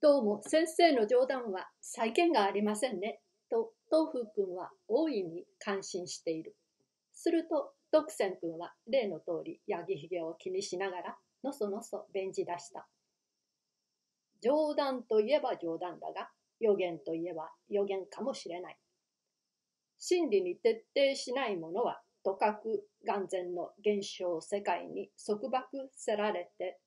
どうも先生の冗談は再現がありませんね。と、東風君は大いに感心している。すると、徳仙君は例の通り、ヤギひげを気にしながら、のそのそ弁じ出した。冗談といえば冗談だが、予言といえば予言かもしれない。真理に徹底しないものは、とかく眼前の現象世界に束縛せられて、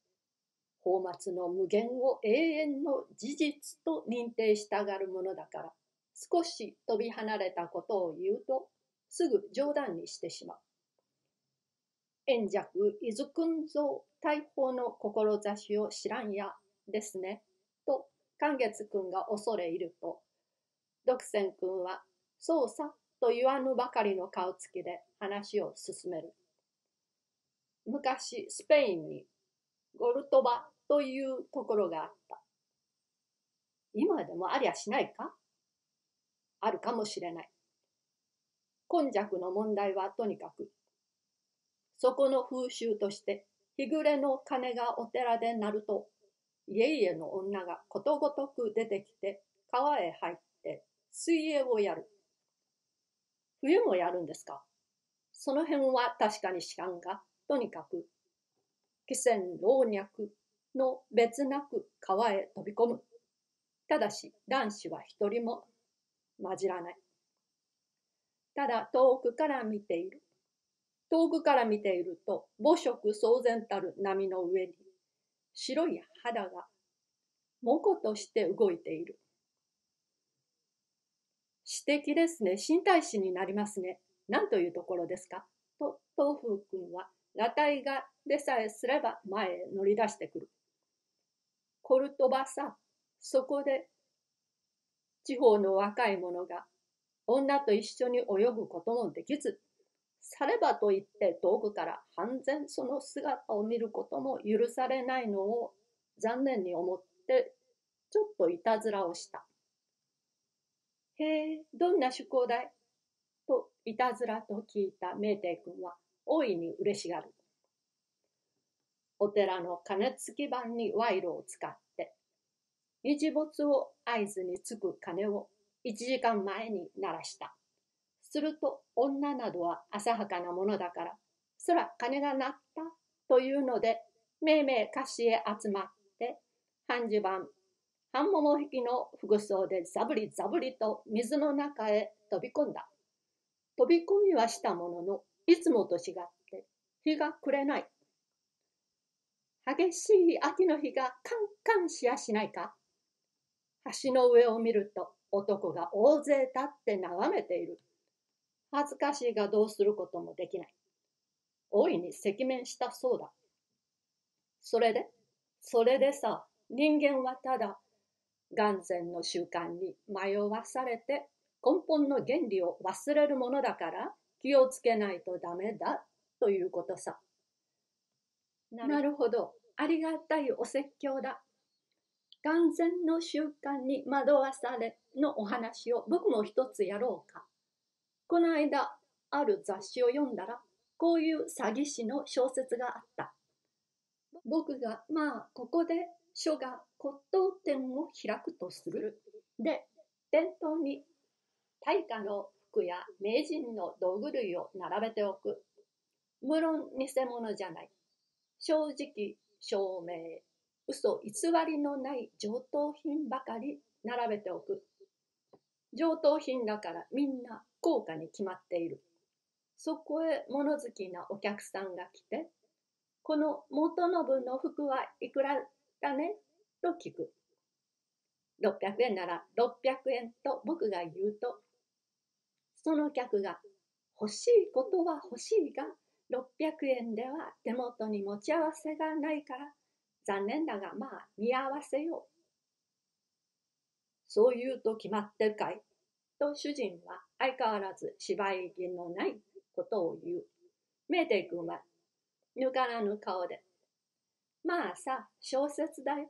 法末の無限を永遠の事実と認定したがるものだから、少し飛び離れたことを言うと、すぐ冗談にしてしまう。円弱伊豆君像大砲の志を知らんやですね。と、寛月君が恐れ入ると、独仙君は、そうさ、と言わぬばかりの顔つきで話を進める。昔、スペインにゴルトバというところがあった。今でもありゃしないか？あるかもしれない。今弱の問題はとにかく、そこの風習として、日暮れの鐘がお寺で鳴ると、家々の女がことごとく出てきて、川へ入って水泳をやる。冬もやるんですか？その辺は確かに知らんが、とにかく、汽船老若の別なく川へ飛び込む。ただし男子は一人も混じらない。ただ遠くから見ている。遠くから見ていると母色騒然たる波の上に白い肌がもことして動いている。詩的ですね。身体詩になりますね。何というところですか？と、東風君は、裸体がでさえすれば前へ乗り出してくる。コルトバさ、そこで、地方の若い者が女と一緒に泳ぐこともできず、さればと言って遠くから半然その姿を見ることも許されないのを残念に思ってちょっといたずらをした。へえ、どんな趣向だい？といたずらと聞いた明帝君は大いに嬉しがる。お寺の鐘つき板に賄賂を使って、日没を合図につく鐘を1時間前に鳴らした。すると女などは浅はかなものだから、そら鐘が鳴ったというので、めいめい歌詞へ集まって、半襦袢、半桃引きの服装でザブリザブリと水の中へ飛び込んだ。飛び込みはしたものの、いつもと違って、日が暮れない。激しい秋の日がカンカンしやしないか？橋の上を見ると男が大勢立って眺めている。恥ずかしいがどうすることもできない。大いに赤面したそうだ。それで、それでさ、人間はただ、眼前の習慣に迷わされて根本の原理を忘れるものだから気をつけないとダメだということさ。なるほど。ありがたいお説教だ。眼前の習慣に惑わされのお話を僕も一つやろうか。この間、ある雑誌を読んだら、こういう詐欺師の小説があった。僕が、まあ、ここで書が骨董店を開くとする。で、店頭に大化の服や名人の道具類を並べておく。無論偽物じゃない。正直、証明、嘘偽りのない上等品ばかり並べておく。上等品だからみんな高価に決まっている。そこへ物好きなお客さんが来て、この元信の服はいくらだね？と聞く。600円なら600円と僕が言うと、その客が欲しいことは欲しいが、600円では手元に持ち合わせがないから、残念だがまあ見合わせよう。そう言うと決まってるかい？と主人は相変わらず芝居気のないことを言う。メーテイ君はぬからぬ顔で、まあさ、小説だよ。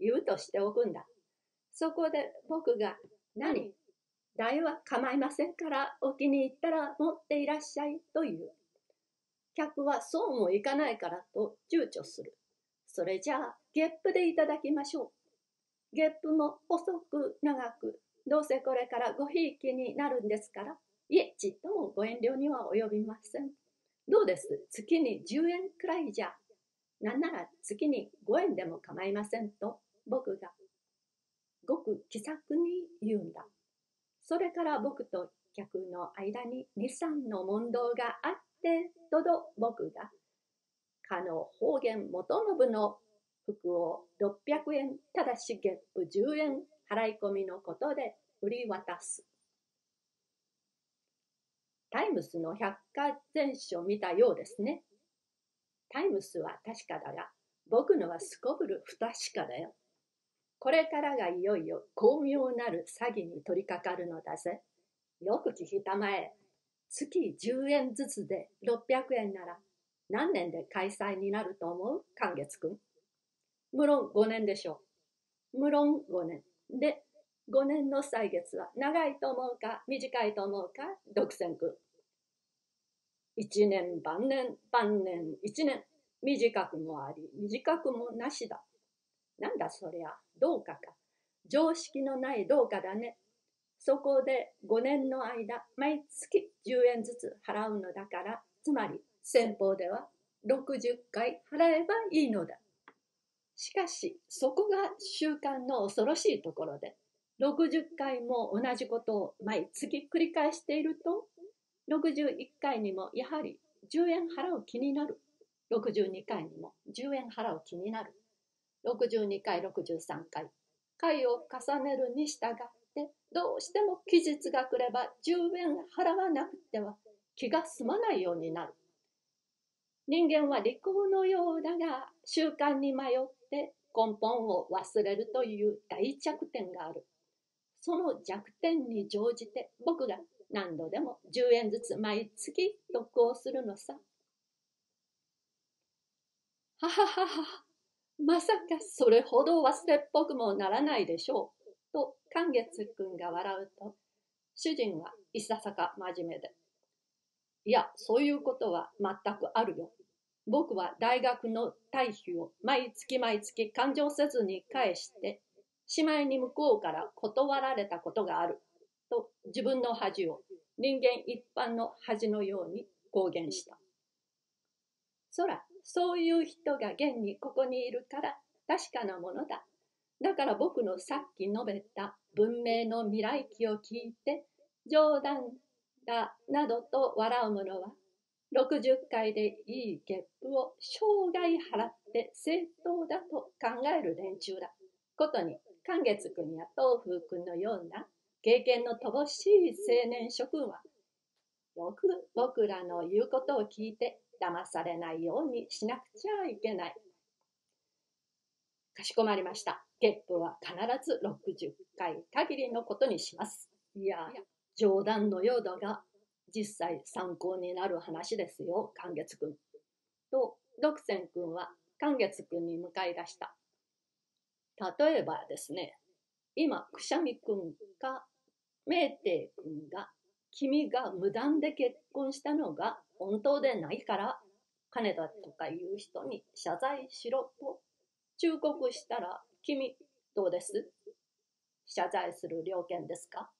言うとしておくんだ。そこで僕が、何？代は構いませんからお気に入ったら持っていらっしゃいという。客はそうもいかないからと躊躇する。それじゃあ、ゲップでいただきましょう。ゲップも細く長く、どうせこれからごひいきになるんですから、いえ、ちっともご遠慮には及びません。どうです？月に10円くらいじゃ。なんなら月に5円でも構いませんと、僕が、ごく気さくに言うんだ。それから僕と客の間に2、3の問答があって、とど僕が、かの方言元信の服を600円、ただし月付10円払い込みのことで売り渡す。タイムスの百科全書を見たようですね。タイムスは確かだが、僕のはすこぶる不確かだよ。これからがいよいよ巧妙なる詐欺に取り掛かるのだぜ。よく聞きたまえ。月10円ずつで600円なら何年で開催になると思う？寛月くん。無論5年でしょう。無論5年。で、5年の歳月は長いと思うか短いと思うか独占くん。1年晩年晩年1年短くもあり短くもなしだ。なんだそりゃどうかか。常識のないどうかだね。そこで5年の間毎月10円ずつ払うのだからつまり先方では60回払えばいいのだ。しかしそこが習慣の恐ろしいところで60回も同じことを毎月繰り返していると61回にもやはり10円払う気になる62回にも10円払う気になる62回63回回を重ねるに従ってどうしても期日が来れば10円払わなくては気が済まないようになる人間は利口のようだが習慣に迷って根本を忘れるという大弱点がある。その弱点に乗じて僕が何度でも10円ずつ毎月得をするのさ。はははは、まさかそれほど忘れっぽくもならないでしょう。と、寛月くんが笑うと、主人はいささか真面目で。いや、そういうことは全くあるよ。僕は大学の退費を毎月毎月勘定せずに返して、しまいに向こうから断られたことがある。と自分の恥を人間一般の恥のように公言した。そら、そういう人が現にここにいるから確かなものだ。だから僕のさっき述べた文明の未来記を聞いて冗談だなどと笑う者は60回でいい月賦を生涯払って正当だと考える連中だ。ことに、寛月君や東風君のような経験の乏しい青年諸君は、よく僕らの言うことを聞いて騙されないようにしなくちゃいけない。かしこまりました。月賦は必ず60回限りのことにします。いや、冗談のようだが、実際参考になる話ですよ、寛月くん。と、独占くんは寛月くんに向かい出した。例えばですね、今、くしゃみくんか明帝くんが、君が無断で結婚したのが本当でないから、金だとかいう人に謝罪しろと忠告したら、君、どうです？謝罪する了見ですか？